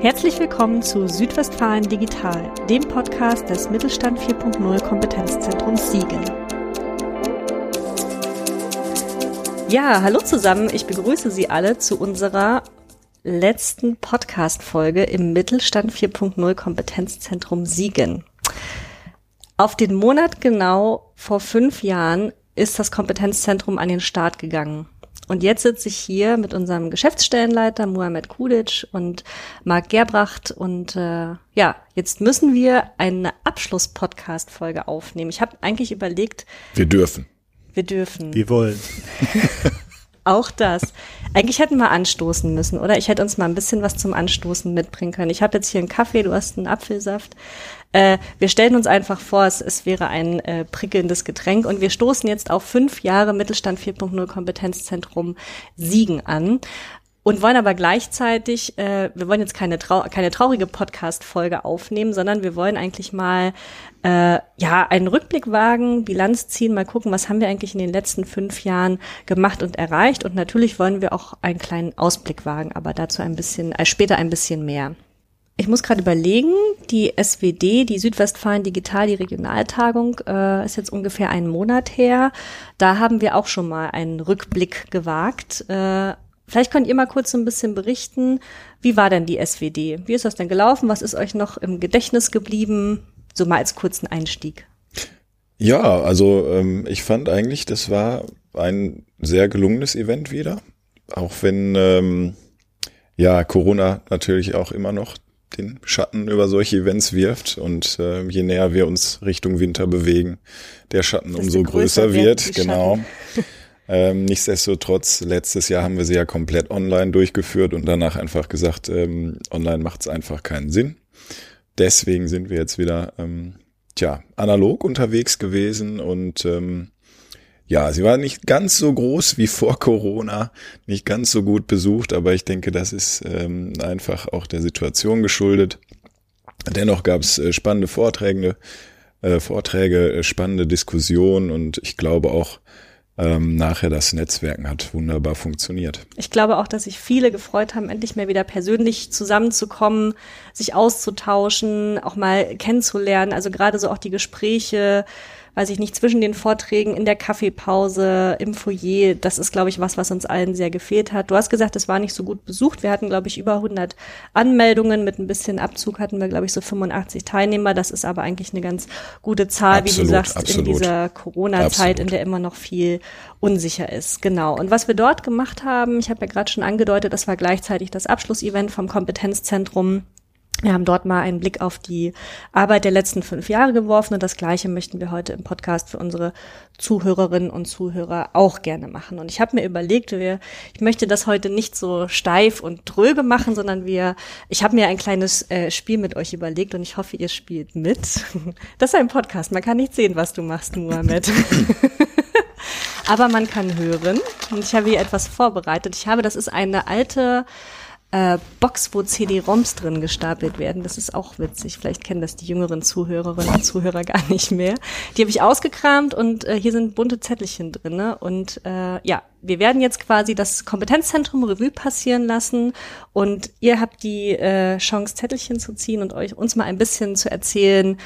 Herzlich willkommen zu Südwestfalen Digital, dem Podcast des Mittelstand 4.0 Kompetenzzentrums Siegen. Ja, hallo zusammen. Ich begrüße Sie alle zu unserer letzten Podcast-Folge im Mittelstand 4.0 Kompetenzzentrum Siegen. Auf den Monat genau vor fünf Jahren ist das Kompetenzzentrum an den Start gegangen. Und jetzt sitze ich hier mit unserem Geschäftsstellenleiter Mohamed Kudic und Marc Gerbracht und äh, ja, jetzt müssen wir eine Abschluss-Podcast-Folge aufnehmen. Ich habe eigentlich überlegt. Wir dürfen. Wir dürfen. Wir wollen. Auch das. Eigentlich hätten wir anstoßen müssen, oder? Ich hätte uns mal ein bisschen was zum Anstoßen mitbringen können. Ich habe jetzt hier einen Kaffee, du hast einen Apfelsaft. Äh, wir stellen uns einfach vor, es, es wäre ein äh, prickelndes Getränk und wir stoßen jetzt auf fünf Jahre Mittelstand 4.0 Kompetenzzentrum Siegen an und wollen aber gleichzeitig, äh, wir wollen jetzt keine, trau keine traurige Podcast-Folge aufnehmen, sondern wir wollen eigentlich mal äh, ja einen Rückblick wagen, Bilanz ziehen, mal gucken, was haben wir eigentlich in den letzten fünf Jahren gemacht und erreicht. Und natürlich wollen wir auch einen kleinen Ausblick wagen, aber dazu ein bisschen, äh, später ein bisschen mehr. Ich muss gerade überlegen, die SWT, die Südwestfalen Digital, die Regionaltagung, äh, ist jetzt ungefähr einen Monat her. Da haben wir auch schon mal einen Rückblick gewagt. Äh, vielleicht könnt ihr mal kurz ein bisschen berichten, wie war denn die SWT? Wie ist das denn gelaufen? Was ist euch noch im Gedächtnis geblieben? So mal als kurzen Einstieg. Ja, also ähm, ich fand eigentlich, das war ein sehr gelungenes Event wieder. Auch wenn ähm, ja Corona natürlich auch immer noch den Schatten über solche Events wirft. Und äh, je näher wir uns Richtung Winter bewegen, der Schatten umso größer, größer wird. Genau. ähm, nichtsdestotrotz, letztes Jahr haben wir sie ja komplett online durchgeführt und danach einfach gesagt, ähm, online macht es einfach keinen Sinn. Deswegen sind wir jetzt wieder ähm, tja, analog unterwegs gewesen und ähm, ja, sie war nicht ganz so groß wie vor Corona, nicht ganz so gut besucht, aber ich denke, das ist ähm, einfach auch der Situation geschuldet. Dennoch gab es äh, spannende Vorträge, äh, Vorträge, äh, spannende Diskussionen und ich glaube auch, ähm, nachher das Netzwerken hat wunderbar funktioniert. Ich glaube auch, dass sich viele gefreut haben, endlich mal wieder persönlich zusammenzukommen, sich auszutauschen, auch mal kennenzulernen. Also gerade so auch die Gespräche, weiß ich nicht, zwischen den Vorträgen, in der Kaffeepause, im Foyer. Das ist, glaube ich, was, was uns allen sehr gefehlt hat. Du hast gesagt, es war nicht so gut besucht. Wir hatten, glaube ich, über 100 Anmeldungen. Mit ein bisschen Abzug hatten wir, glaube ich, so 85 Teilnehmer. Das ist aber eigentlich eine ganz gute Zahl, absolut, wie du sagst, absolut. in dieser Corona-Zeit, in der immer noch viel unsicher ist. Genau. Und was wir dort gemacht haben, ich habe ja gerade schon angedeutet, das war gleichzeitig das Abschlussevent vom Kompetenzzentrum wir haben dort mal einen Blick auf die Arbeit der letzten fünf Jahre geworfen und das Gleiche möchten wir heute im Podcast für unsere Zuhörerinnen und Zuhörer auch gerne machen. Und ich habe mir überlegt, wir, ich möchte das heute nicht so steif und dröge machen, sondern wir, ich habe mir ein kleines äh, Spiel mit euch überlegt und ich hoffe, ihr spielt mit. Das ist ein Podcast, man kann nicht sehen, was du machst, Mohammed. Aber man kann hören. Und ich habe hier etwas vorbereitet. Ich habe, das ist eine alte äh, Box, wo CD-ROMs drin gestapelt werden. Das ist auch witzig. Vielleicht kennen das die jüngeren Zuhörerinnen und Zuhörer gar nicht mehr. Die habe ich ausgekramt und äh, hier sind bunte Zettelchen drinne. Und äh, ja, wir werden jetzt quasi das Kompetenzzentrum Revue passieren lassen und ihr habt die äh, Chance, Zettelchen zu ziehen und euch uns mal ein bisschen zu erzählen,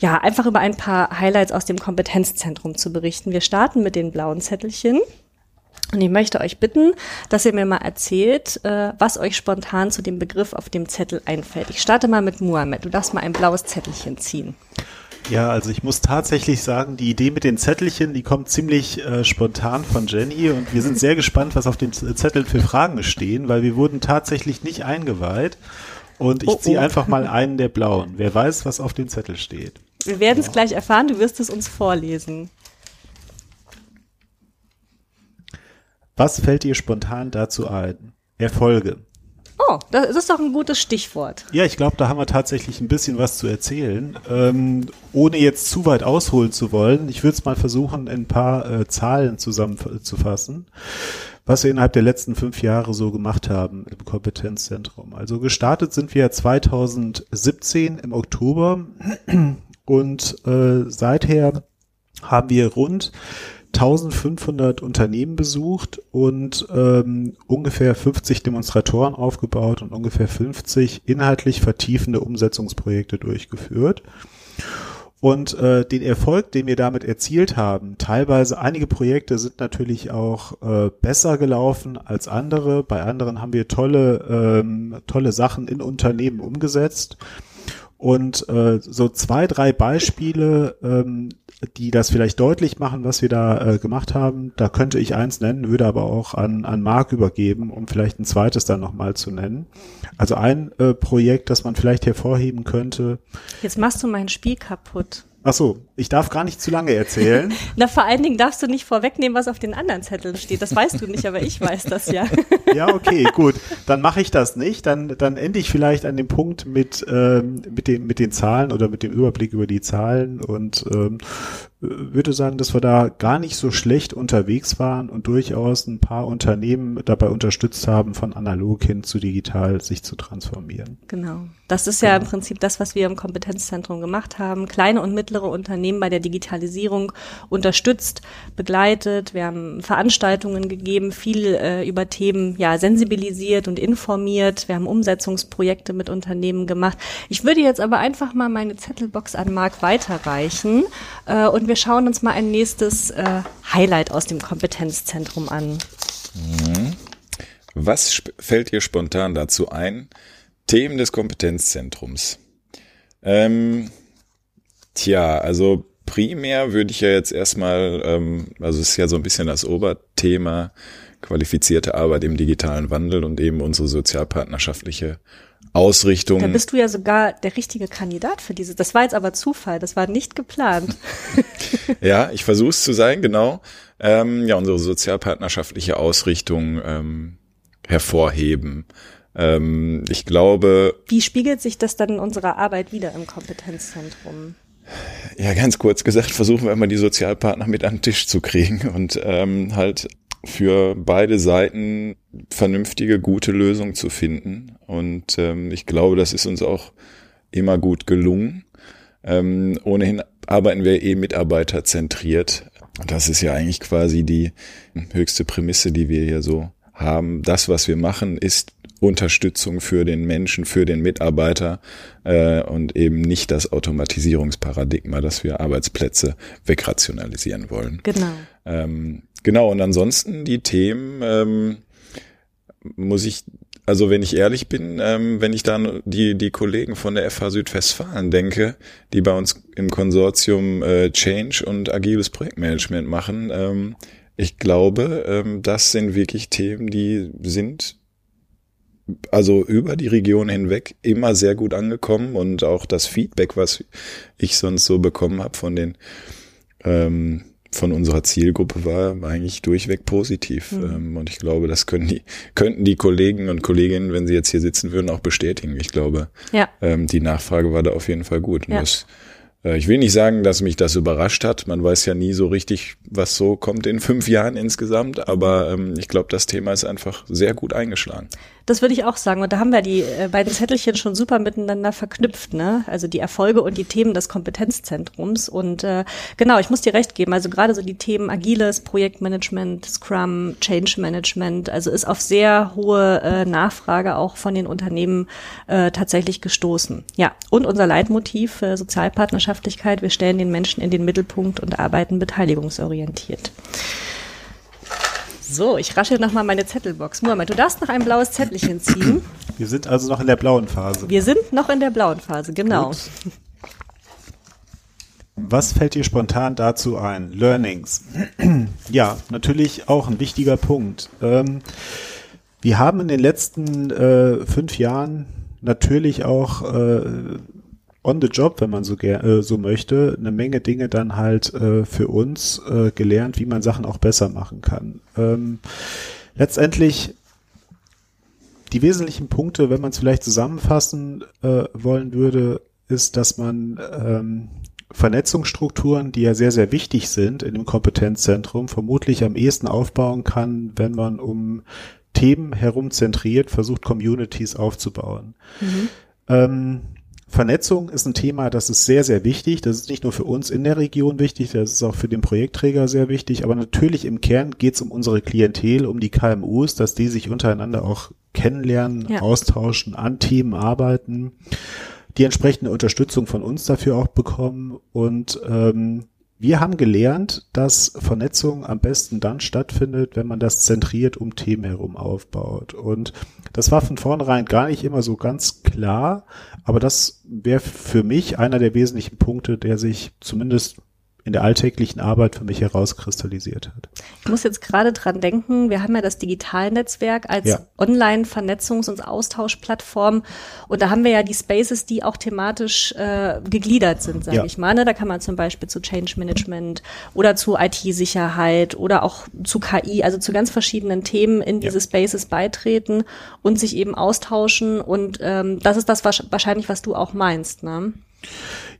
ja, einfach über ein paar Highlights aus dem Kompetenzzentrum zu berichten. Wir starten mit den blauen Zettelchen. Und ich möchte euch bitten, dass ihr mir mal erzählt, äh, was euch spontan zu dem Begriff auf dem Zettel einfällt. Ich starte mal mit Muhammad. Du darfst mal ein blaues Zettelchen ziehen. Ja, also ich muss tatsächlich sagen, die Idee mit den Zettelchen, die kommt ziemlich äh, spontan von Jenny und wir sind sehr gespannt, was auf dem Zettel für Fragen stehen, weil wir wurden tatsächlich nicht eingeweiht. Und ich oh, ziehe oh. einfach mal einen der blauen. Wer weiß, was auf dem Zettel steht. Wir werden es ja. gleich erfahren, du wirst es uns vorlesen. Was fällt dir spontan dazu ein? Erfolge. Oh, das ist doch ein gutes Stichwort. Ja, ich glaube, da haben wir tatsächlich ein bisschen was zu erzählen. Ähm, ohne jetzt zu weit ausholen zu wollen, ich würde es mal versuchen, ein paar äh, Zahlen zusammenzufassen, was wir innerhalb der letzten fünf Jahre so gemacht haben im Kompetenzzentrum. Also gestartet sind wir 2017 im Oktober und äh, seither haben wir rund 1500 Unternehmen besucht und ähm, ungefähr 50 Demonstratoren aufgebaut und ungefähr 50 inhaltlich vertiefende Umsetzungsprojekte durchgeführt. Und äh, den Erfolg, den wir damit erzielt haben, teilweise einige Projekte sind natürlich auch äh, besser gelaufen als andere. Bei anderen haben wir tolle, ähm, tolle Sachen in Unternehmen umgesetzt. Und äh, so zwei, drei Beispiele, ähm, die das vielleicht deutlich machen, was wir da äh, gemacht haben, da könnte ich eins nennen, würde aber auch an, an Marc übergeben, um vielleicht ein zweites dann nochmal zu nennen. Also ein äh, Projekt, das man vielleicht hervorheben könnte. Jetzt machst du mein Spiel kaputt. Ach so, ich darf gar nicht zu lange erzählen. Na, vor allen Dingen darfst du nicht vorwegnehmen, was auf den anderen Zetteln steht. Das weißt du nicht, aber ich weiß das ja. ja, okay, gut. Dann mache ich das nicht. Dann, dann ende ich vielleicht an dem Punkt mit, ähm, mit, dem, mit den Zahlen oder mit dem Überblick über die Zahlen und ähm, würde sagen, dass wir da gar nicht so schlecht unterwegs waren und durchaus ein paar Unternehmen dabei unterstützt haben, von analog hin zu digital sich zu transformieren. Genau. Das ist ja genau. im Prinzip das, was wir im Kompetenzzentrum gemacht haben. Kleine und mittlere Unternehmen bei der Digitalisierung unterstützt, begleitet. Wir haben Veranstaltungen gegeben, viel äh, über Themen ja sensibilisiert und informiert. Wir haben Umsetzungsprojekte mit Unternehmen gemacht. Ich würde jetzt aber einfach mal meine Zettelbox an Marc weiterreichen äh, und wir schauen uns mal ein nächstes äh, Highlight aus dem Kompetenzzentrum an. Mhm. Was fällt dir spontan dazu ein? Themen des Kompetenzzentrums. Ähm, tja, also primär würde ich ja jetzt erstmal, ähm, also es ist ja so ein bisschen das Oberthema, qualifizierte Arbeit im digitalen Wandel und eben unsere sozialpartnerschaftliche Ausrichtung. Da bist du ja sogar der richtige Kandidat für diese. Das war jetzt aber Zufall, das war nicht geplant. ja, ich versuche es zu sein, genau. Ähm, ja, unsere sozialpartnerschaftliche Ausrichtung ähm, hervorheben. Ähm, ich glaube. Wie spiegelt sich das dann in unserer Arbeit wieder im Kompetenzzentrum? Ja, ganz kurz gesagt, versuchen wir immer die Sozialpartner mit an den Tisch zu kriegen und ähm, halt für beide Seiten vernünftige, gute Lösungen zu finden. Und ähm, ich glaube, das ist uns auch immer gut gelungen. Ähm, ohnehin arbeiten wir eh mitarbeiterzentriert. Das ist ja eigentlich quasi die höchste Prämisse, die wir hier so haben. Das, was wir machen, ist Unterstützung für den Menschen, für den Mitarbeiter äh, und eben nicht das Automatisierungsparadigma, dass wir Arbeitsplätze wegrationalisieren wollen. Genau. Ähm, genau, und ansonsten die Themen ähm, muss ich, also wenn ich ehrlich bin, ähm, wenn ich dann die, die Kollegen von der FH Südwestfalen denke, die bei uns im Konsortium äh, Change und agiles Projektmanagement machen, ähm, ich glaube, ähm, das sind wirklich Themen, die sind also über die Region hinweg immer sehr gut angekommen und auch das Feedback, was ich sonst so bekommen habe von den ähm, von unserer Zielgruppe war eigentlich durchweg positiv. Mhm. Ähm, und ich glaube, das können die, könnten die Kollegen und Kolleginnen, wenn sie jetzt hier sitzen würden, auch bestätigen. Ich glaube, ja. ähm, die Nachfrage war da auf jeden Fall gut. Und ja. das äh, ich will nicht sagen, dass mich das überrascht hat. Man weiß ja nie so richtig, was so kommt in fünf Jahren insgesamt. Aber ähm, ich glaube, das Thema ist einfach sehr gut eingeschlagen. Das würde ich auch sagen. Und da haben wir die äh, beiden Zettelchen schon super miteinander verknüpft, ne? Also die Erfolge und die Themen des Kompetenzzentrums. Und äh, genau, ich muss dir recht geben. Also gerade so die Themen agiles Projektmanagement, Scrum, Change Management, also ist auf sehr hohe äh, Nachfrage auch von den Unternehmen äh, tatsächlich gestoßen. Ja, und unser Leitmotiv äh, Sozialpartnerschaftlichkeit. Wir stellen den Menschen in den Mittelpunkt und arbeiten beteiligungsorientiert. So, ich rasche nochmal meine Zettelbox. Muhammad, du darfst noch ein blaues Zettelchen ziehen. Wir sind also noch in der blauen Phase. Wir sind noch in der blauen Phase, genau. Gut. Was fällt dir spontan dazu ein? Learnings. ja, natürlich auch ein wichtiger Punkt. Ähm, wir haben in den letzten äh, fünf Jahren natürlich auch äh, on the job, wenn man so, äh, so möchte, eine Menge Dinge dann halt äh, für uns äh, gelernt, wie man Sachen auch besser machen kann. Ähm, letztendlich die wesentlichen Punkte, wenn man es vielleicht zusammenfassen äh, wollen würde, ist, dass man ähm, Vernetzungsstrukturen, die ja sehr, sehr wichtig sind in dem Kompetenzzentrum, vermutlich am ehesten aufbauen kann, wenn man um Themen herum zentriert versucht, Communities aufzubauen. Mhm. Ähm, Vernetzung ist ein Thema, das ist sehr, sehr wichtig. Das ist nicht nur für uns in der Region wichtig, das ist auch für den Projektträger sehr wichtig. Aber natürlich im Kern geht es um unsere Klientel, um die KMUs, dass die sich untereinander auch kennenlernen, ja. austauschen, an Themen arbeiten, die entsprechende Unterstützung von uns dafür auch bekommen und ähm, wir haben gelernt, dass Vernetzung am besten dann stattfindet, wenn man das zentriert um Themen herum aufbaut. Und das war von vornherein gar nicht immer so ganz klar, aber das wäre für mich einer der wesentlichen Punkte, der sich zumindest in der alltäglichen Arbeit für mich herauskristallisiert hat. Ich muss jetzt gerade dran denken, wir haben ja das Digitalnetzwerk als ja. Online-Vernetzungs- und Austauschplattform und da haben wir ja die Spaces, die auch thematisch äh, gegliedert sind, sage ja. ich mal. Ne? Da kann man zum Beispiel zu Change Management oder zu IT-Sicherheit oder auch zu KI, also zu ganz verschiedenen Themen in diese ja. Spaces beitreten und sich eben austauschen und ähm, das ist das wahrscheinlich, was du auch meinst. Ne?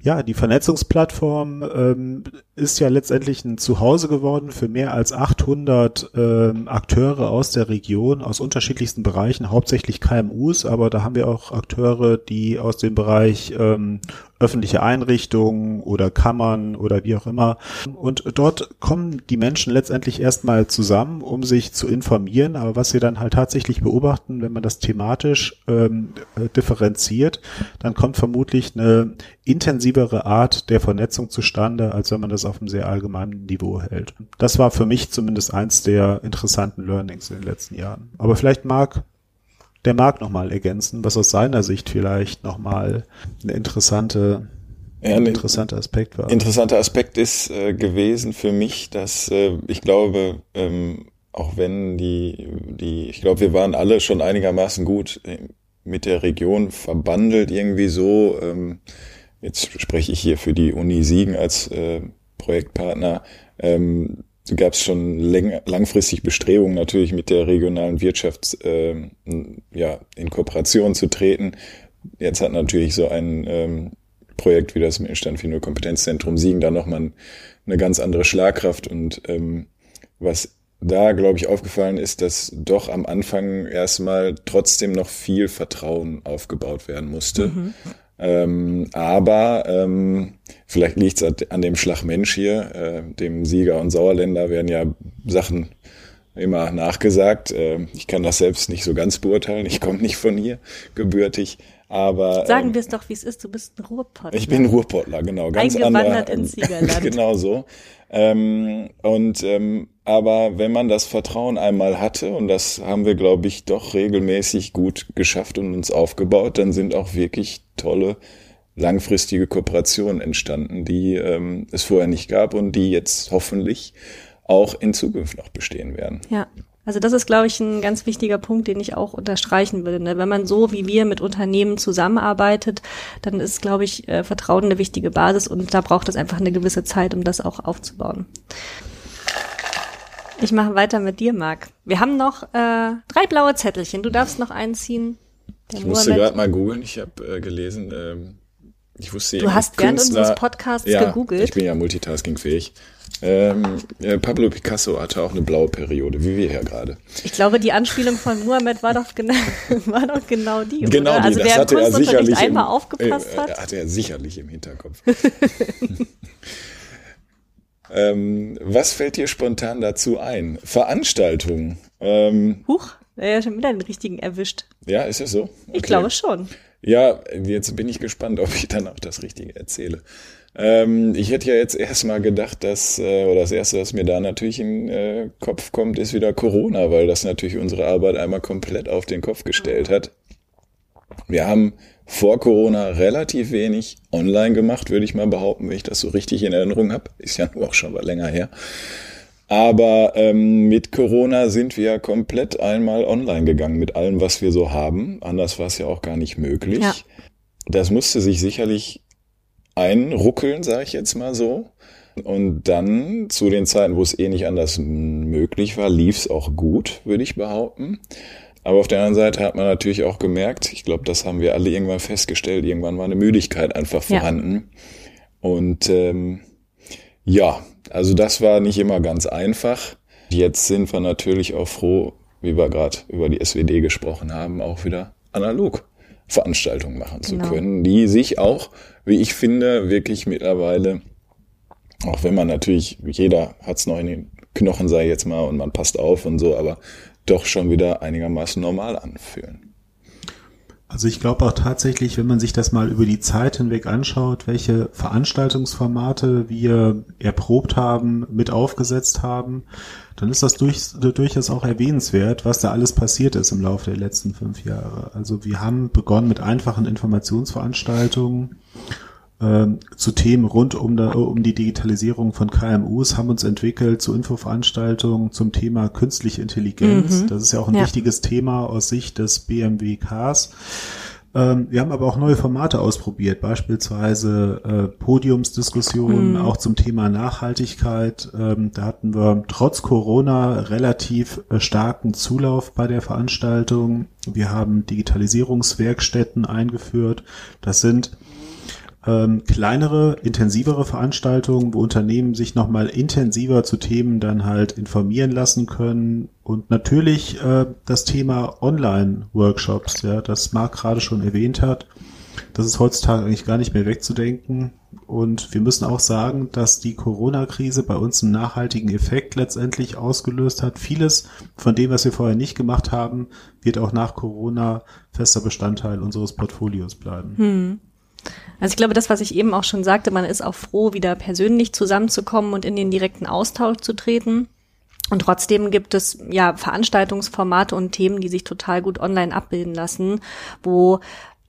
Ja, die Vernetzungsplattform ähm, ist ja letztendlich ein Zuhause geworden für mehr als 800 ähm, Akteure aus der Region, aus unterschiedlichsten Bereichen, hauptsächlich KMUs, aber da haben wir auch Akteure, die aus dem Bereich ähm, öffentliche Einrichtungen oder Kammern oder wie auch immer. Und dort kommen die Menschen letztendlich erstmal zusammen, um sich zu informieren. Aber was wir dann halt tatsächlich beobachten, wenn man das thematisch ähm, äh, differenziert, dann kommt vermutlich eine intensivere Art der Vernetzung zustande, als wenn man das auf einem sehr allgemeinen Niveau hält. Das war für mich zumindest eins der interessanten Learnings in den letzten Jahren. Aber vielleicht mag der Marc nochmal ergänzen, was aus seiner Sicht vielleicht nochmal eine interessante ja, ein interessanter Aspekt war. Interessanter Aspekt ist äh, gewesen für mich, dass äh, ich glaube, ähm, auch wenn die, die, ich glaube, wir waren alle schon einigermaßen gut äh, mit der Region verbandelt, irgendwie so. Ähm, jetzt spreche ich hier für die Uni Siegen als äh, Projektpartner. Ähm, gab es schon langfristig Bestrebungen natürlich mit der regionalen Wirtschaft äh, ja, in Kooperation zu treten. Jetzt hat natürlich so ein ähm, Projekt wie das Mittelstand für Null Kompetenzzentrum Siegen da nochmal eine ganz andere Schlagkraft und ähm, was da, glaube ich, aufgefallen ist, dass doch am Anfang erstmal trotzdem noch viel Vertrauen aufgebaut werden musste. Mhm. Ähm, aber ähm, vielleicht liegt es an dem Schlagmensch hier, äh, dem Sieger und Sauerländer werden ja Sachen immer nachgesagt. Äh, ich kann das selbst nicht so ganz beurteilen. Ich komme nicht von hier gebürtig. Aber sagen ähm, wir es doch, wie es ist. Du bist ein Ruhrpottler. Ich bin Ruhrpottler, genau. Ganz Eingewandert ins Siegerland. genau so. Ähm, und ähm, aber wenn man das Vertrauen einmal hatte, und das haben wir, glaube ich, doch regelmäßig gut geschafft und uns aufgebaut, dann sind auch wirklich tolle langfristige Kooperationen entstanden, die ähm, es vorher nicht gab und die jetzt hoffentlich auch in Zukunft noch bestehen werden. Ja. Also das ist, glaube ich, ein ganz wichtiger Punkt, den ich auch unterstreichen würde. Ne? Wenn man so wie wir mit Unternehmen zusammenarbeitet, dann ist, glaube ich, äh, Vertrauen eine wichtige Basis und da braucht es einfach eine gewisse Zeit, um das auch aufzubauen. Ich mache weiter mit dir, Marc. Wir haben noch äh, drei blaue Zettelchen. Du darfst noch einen ziehen. ich musste gerade mal googeln. Ich habe äh, gelesen, ähm, ich wusste Du hast während Künstler, unseres Podcasts ja, gegoogelt. Ich bin ja multitaskingfähig. Ähm, äh, Pablo Picasso hatte auch eine blaue Periode, wie wir ja gerade. Ich glaube, die Anspielung von Muhammad war doch genau, war doch genau die. Genau oder? die, also das hatte er sicherlich einmal im, aufgepasst äh, hat. Hatte er sicherlich im Hinterkopf. ähm, was fällt dir spontan dazu ein? Veranstaltungen. Ähm, Huch, er hat schon wieder den richtigen erwischt. Ja, ist es so? Okay. Ich glaube schon. Ja, jetzt bin ich gespannt, ob ich dann auch das Richtige erzähle. Ähm, ich hätte ja jetzt erstmal gedacht, dass, äh, oder das Erste, was mir da natürlich in den äh, Kopf kommt, ist wieder Corona, weil das natürlich unsere Arbeit einmal komplett auf den Kopf gestellt hat. Wir haben vor Corona relativ wenig online gemacht, würde ich mal behaupten, wenn ich das so richtig in Erinnerung habe. Ist ja nur auch schon mal länger her. Aber ähm, mit Corona sind wir komplett einmal online gegangen mit allem, was wir so haben. Anders war es ja auch gar nicht möglich. Ja. Das musste sich sicherlich einruckeln, sage ich jetzt mal so. Und dann zu den Zeiten, wo es eh nicht anders möglich war, lief es auch gut, würde ich behaupten. Aber auf der anderen Seite hat man natürlich auch gemerkt, ich glaube, das haben wir alle irgendwann festgestellt, irgendwann war eine Müdigkeit einfach vorhanden. Ja. Und ähm, ja, also das war nicht immer ganz einfach. Jetzt sind wir natürlich auch froh, wie wir gerade über die SWD gesprochen haben, auch wieder analog Veranstaltungen machen zu Genau. können, die sich auch, wie ich finde, wirklich mittlerweile, auch wenn man natürlich, jeder hat's noch in den Knochen, sei jetzt mal, und man passt auf und so, aber doch schon wieder einigermaßen normal anfühlen. Also ich glaube auch tatsächlich, wenn man sich das mal über die Zeit hinweg anschaut, welche Veranstaltungsformate wir erprobt haben, mit aufgesetzt haben, dann ist das durch, durchaus auch erwähnenswert, was da alles passiert ist im Laufe der letzten fünf Jahre. Also wir haben begonnen mit einfachen Informationsveranstaltungen zu Themen rund um, da, um die Digitalisierung von KMUs, haben uns entwickelt zu Infoveranstaltungen zum Thema künstliche Intelligenz. Mhm. Das ist ja auch ein Ja. wichtiges Thema aus Sicht des BMWKs. Ähm, wir haben aber auch neue Formate ausprobiert, beispielsweise äh, Podiumsdiskussionen auch zum Thema Nachhaltigkeit. Ähm, da hatten wir trotz Corona relativ äh, starken Zulauf bei der Veranstaltung. Wir haben Digitalisierungswerkstätten eingeführt. Das sind ähm, kleinere, intensivere Veranstaltungen, wo Unternehmen sich nochmal intensiver zu Themen dann halt informieren lassen können. Und natürlich äh, das Thema Online-Workshops, ja, das Marc gerade schon erwähnt hat. Das ist heutzutage eigentlich gar nicht mehr wegzudenken. Und wir müssen auch sagen, dass die Corona-Krise bei uns einen nachhaltigen Effekt letztendlich ausgelöst hat. Vieles von dem, was wir vorher nicht gemacht haben, wird auch nach Corona fester Bestandteil unseres Portfolios bleiben. Also ich glaube, das, was ich eben auch schon sagte, man ist auch froh, wieder persönlich zusammenzukommen und in den direkten Austausch zu treten. Und trotzdem gibt es ja Veranstaltungsformate und Themen, die sich total gut online abbilden lassen, wo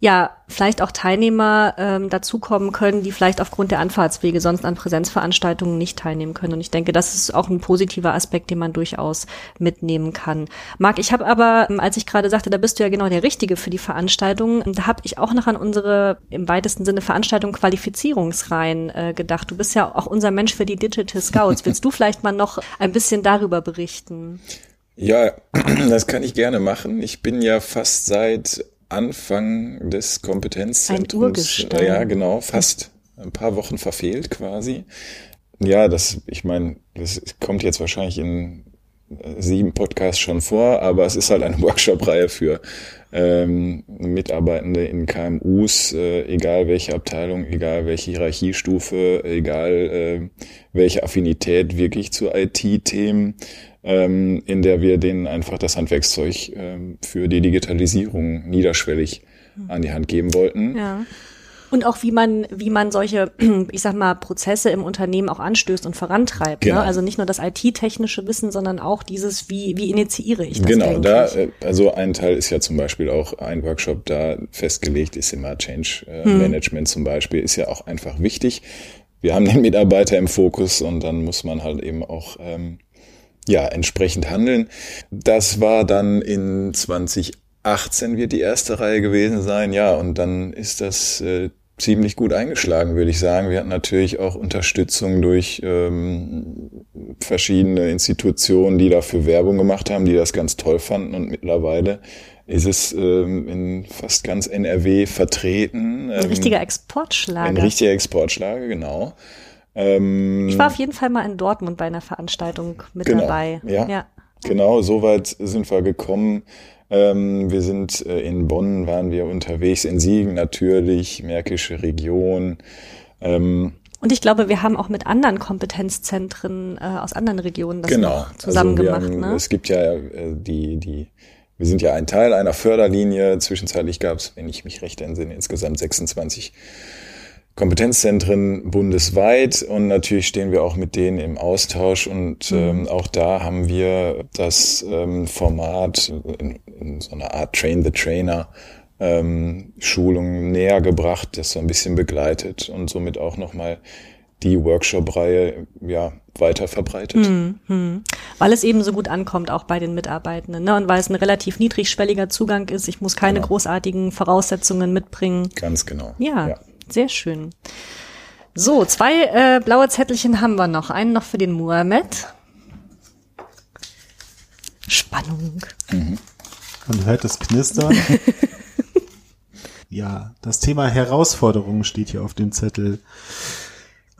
ja vielleicht auch Teilnehmer ähm, dazukommen können, die vielleicht aufgrund der Anfahrtswege sonst an Präsenzveranstaltungen nicht teilnehmen können. Und ich denke, das ist auch ein positiver Aspekt, den man durchaus mitnehmen kann. Marc, ich habe aber, ähm, als ich gerade sagte, da bist du ja genau der Richtige für die Veranstaltung, da habe ich auch noch an unsere im weitesten Sinne Veranstaltung Qualifizierungsreihen äh, gedacht. Du bist ja auch unser Mensch für die Digital Scouts. Willst du vielleicht mal noch ein bisschen darüber berichten? Ja, das kann ich gerne machen. Ich bin ja fast seit Anfang des Kompetenzzentrums. Äh, Ja, genau, fast ein paar Wochen verfehlt quasi. Ja, das, ich meine, das kommt jetzt wahrscheinlich in äh, sieben Podcasts schon vor, aber es ist halt eine Workshop-Reihe für ähm, Mitarbeitende in KMUs, äh, egal welche Abteilung, egal welche Hierarchiestufe, egal äh, welche Affinität wirklich zu IT-Themen, ähm, in der wir denen einfach das Handwerkszeug ähm, für die Digitalisierung niederschwellig an die Hand geben wollten. Ja. Und auch wie man, wie man solche, ich sag mal, Prozesse im Unternehmen auch anstößt und vorantreibt. Genau. Ne? Also nicht nur das IT-technische Wissen, sondern auch dieses, wie, wie initiiere ich das Genau, eigentlich? da, äh, also ein Teil ist ja zum Beispiel auch ein Workshop, da festgelegt ist immer Change äh, Management zum Beispiel, ist ja auch einfach wichtig. Wir haben den Mitarbeiter im Fokus und dann muss man halt eben auch ähm, ja entsprechend handeln. Das war dann in 2018 wird die erste Reihe gewesen sein, ja, und dann ist das äh, ziemlich gut eingeschlagen, würde ich sagen. Wir hatten natürlich auch Unterstützung durch ähm, verschiedene Institutionen, die dafür Werbung gemacht haben, die das ganz toll fanden und mittlerweile ist es ähm, in fast ganz NRW vertreten. Ein Ähm, richtiger ein Exportschlager. richtiger Exportschlager, genau. Ähm, ich war auf jeden Fall mal in Dortmund bei einer Veranstaltung mit Genau, dabei. ja. ja. Genau, soweit sind wir gekommen. Ähm, wir sind äh, in Bonn, waren wir unterwegs, in Siegen natürlich, Märkische Region. Ähm, Und ich glaube, wir haben auch mit anderen Kompetenzzentren äh, aus anderen Regionen das genau. noch zusammen also gemacht. haben, ne? Es gibt ja äh, die, die, wir sind ja ein Teil einer Förderlinie. Zwischenzeitlich gab es, wenn ich mich recht entsinne, insgesamt 26 Kompetenzzentren bundesweit und natürlich stehen wir auch mit denen im Austausch und ähm, auch da haben wir das ähm, Format in, in so einer Art Train the Trainer ähm, Schulung näher gebracht, das so ein bisschen begleitet und somit auch nochmal die Workshop-Reihe ja weiter verbreitet. Weil es eben so gut ankommt, auch bei den Mitarbeitenden. Ne? Und weil es ein relativ niedrigschwelliger Zugang ist. Ich muss keine Genau. großartigen Voraussetzungen mitbringen. Ganz genau. Ja, sehr schön. So, zwei äh, blaue Zettelchen haben wir noch. Einen noch für den Muhammad. Spannung. Man hört es knistern. ja, das Thema Herausforderungen steht hier auf dem Zettel.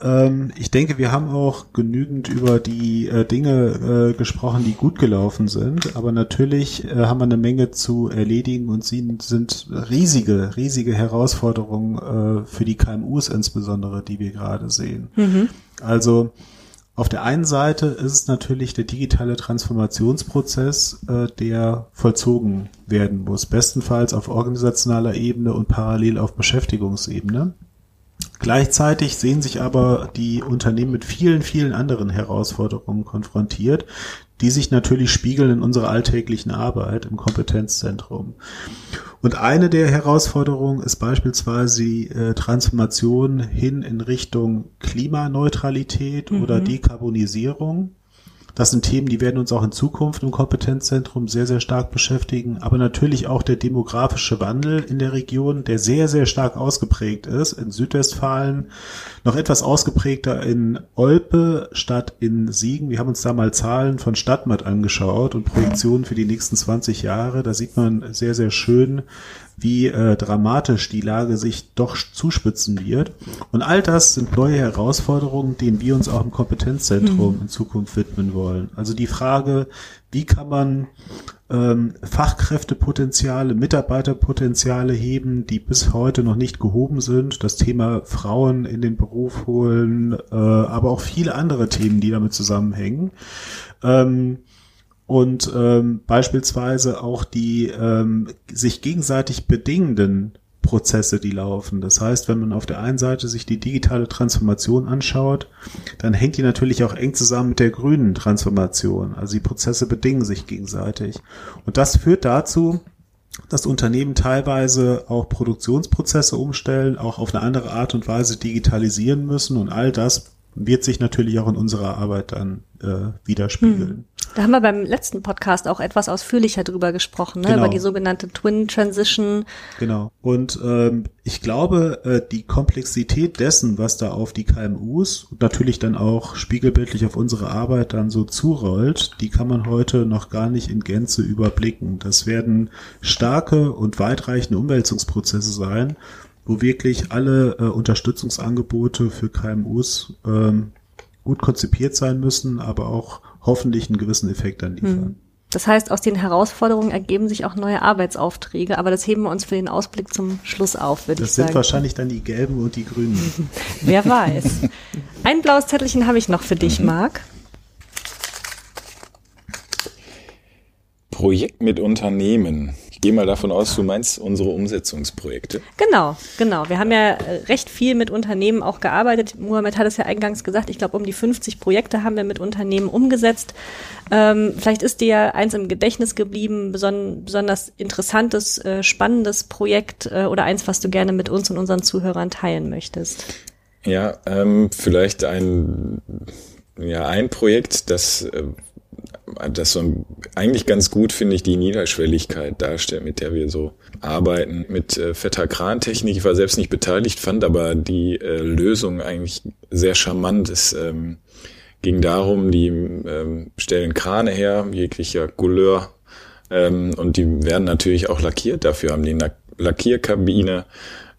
Ähm, ich denke, wir haben auch genügend über die äh, Dinge äh, gesprochen, die gut gelaufen sind. Aber natürlich äh, haben wir eine Menge zu erledigen und sie sind riesige, riesige Herausforderungen äh, für die KMUs insbesondere, die wir gerade sehen. Mhm. Also auf der einen Seite ist es natürlich der digitale Transformationsprozess, äh, der vollzogen werden muss, bestenfalls auf organisationaler Ebene und parallel auf Beschäftigungsebene. Gleichzeitig sehen sich aber die Unternehmen mit vielen, vielen anderen Herausforderungen konfrontiert, die sich natürlich spiegeln in unserer alltäglichen Arbeit im Kompetenzzentrum. Und eine der Herausforderungen ist beispielsweise die äh, Transformation hin in Richtung Klimaneutralität mhm. oder Dekarbonisierung. Das sind Themen, die werden uns auch in Zukunft im Kompetenzzentrum sehr, sehr stark beschäftigen. Aber natürlich auch der demografische Wandel in der Region, der sehr, sehr stark ausgeprägt ist. In Südwestfalen noch etwas ausgeprägter in Olpe statt in Siegen. Wir haben uns da mal Zahlen von Stadtmat angeschaut und Projektionen für die nächsten 20 Jahre. Da sieht man sehr, sehr schön, wie äh, dramatisch die Lage sich doch zuspitzen wird. Und all das sind neue Herausforderungen, denen wir uns auch im Kompetenzzentrum mhm. in Zukunft widmen wollen. Also die Frage, wie kann man ähm, Fachkräftepotenziale, Mitarbeiterpotenziale heben, die bis heute noch nicht gehoben sind. Das Thema Frauen in den Beruf holen, äh, aber auch viele andere Themen, die damit zusammenhängen. Ähm, und ähm, beispielsweise auch die ähm, sich gegenseitig bedingenden Prozesse, die laufen. Das heißt, wenn man auf der einen Seite sich die digitale Transformation anschaut, dann hängt die natürlich auch eng zusammen mit der grünen Transformation. Also die Prozesse bedingen sich gegenseitig. Und das führt dazu, dass Unternehmen teilweise auch Produktionsprozesse umstellen, auch auf eine andere Art und Weise digitalisieren müssen und all das wird sich natürlich auch in unserer Arbeit dann äh, widerspiegeln. Hm. Da haben wir beim letzten Podcast auch etwas ausführlicher drüber gesprochen, ne? Genau. über die sogenannte Twin Transition. Genau. Und ähm, ich glaube, äh, die Komplexität dessen, was da auf die KMUs und natürlich dann auch spiegelbildlich auf unsere Arbeit dann so zurollt, die kann man heute noch gar nicht in Gänze überblicken. Das werden starke und weitreichende Umwälzungsprozesse sein, wo wirklich alle äh, Unterstützungsangebote für KMUs ähm, gut konzipiert sein müssen, aber auch hoffentlich einen gewissen Effekt dann liefern. Hm. Das heißt, aus den Herausforderungen ergeben sich auch neue Arbeitsaufträge, aber das heben wir uns für den Ausblick zum Schluss auf, würde ich sagen. Das sind wahrscheinlich dann die gelben und die grünen. Wer weiß. Ein blaues Zettelchen habe ich noch für dich, mhm. Marc. Projekt mit Unternehmen gehe mal davon aus, du meinst unsere Umsetzungsprojekte. Genau, genau. Wir haben ja äh, recht viel mit Unternehmen auch gearbeitet. Mohamed hat es ja eingangs gesagt. Ich glaube, um die 50 Projekte haben wir mit Unternehmen umgesetzt. Ähm, vielleicht ist dir eins im Gedächtnis geblieben, beson besonders interessantes, äh, spannendes Projekt äh, oder eins, was du gerne mit uns und unseren Zuhörern teilen möchtest. Ja, ähm, vielleicht ein, ja, ein Projekt, das äh, das so eigentlich ganz gut, finde ich, die Niederschwelligkeit darstellt, mit der wir so arbeiten. Mit äh, fetter Krantechnik, ich war selbst nicht beteiligt, fand aber die äh, Lösung eigentlich sehr charmant. Es ähm, ging darum, die ähm, stellen Krane her, jeglicher Couleur, ähm, und die werden natürlich auch lackiert. Dafür haben die eine Lackierkabine,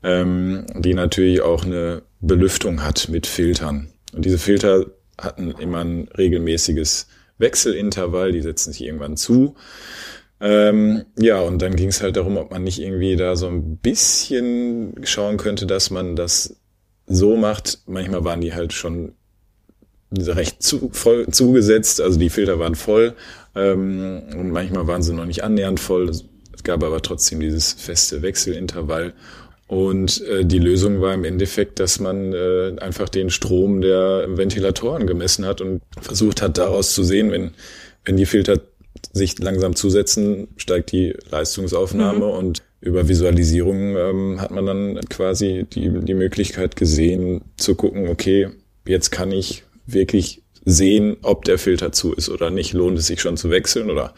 ähm, die natürlich auch eine Belüftung hat mit Filtern. Und diese Filter hatten immer ein regelmäßiges Wechselintervall, die setzen sich irgendwann zu. Ähm, ja, und dann ging es halt darum, ob man nicht irgendwie da so ein bisschen schauen könnte, dass man das so macht. Manchmal waren die halt schon recht zu, voll zugesetzt, also die Filter waren voll ähm, und manchmal waren sie noch nicht annähernd voll. Es gab aber trotzdem dieses feste Wechselintervall und äh, die Lösung war im Endeffekt, dass man äh, einfach den Strom der Ventilatoren gemessen hat und versucht hat, daraus zu sehen, wenn, wenn die Filter sich langsam zusetzen, steigt die Leistungsaufnahme mhm. und über Visualisierung ähm, hat man dann quasi die, die Möglichkeit gesehen zu gucken, okay, jetzt kann ich wirklich sehen, ob der Filter zu ist oder nicht. Lohnt es sich schon zu wechseln oder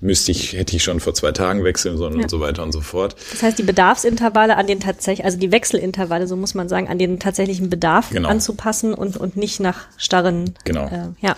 müsste ich, hätte ich schon vor zwei Tagen wechseln sollen ja. und so weiter und so fort. Das heißt, die Bedarfsintervalle an den tatsächlich, also die Wechselintervalle, so muss man sagen, an den tatsächlichen Bedarf genau. anzupassen und, und nicht nach starren, genau. Äh, ja.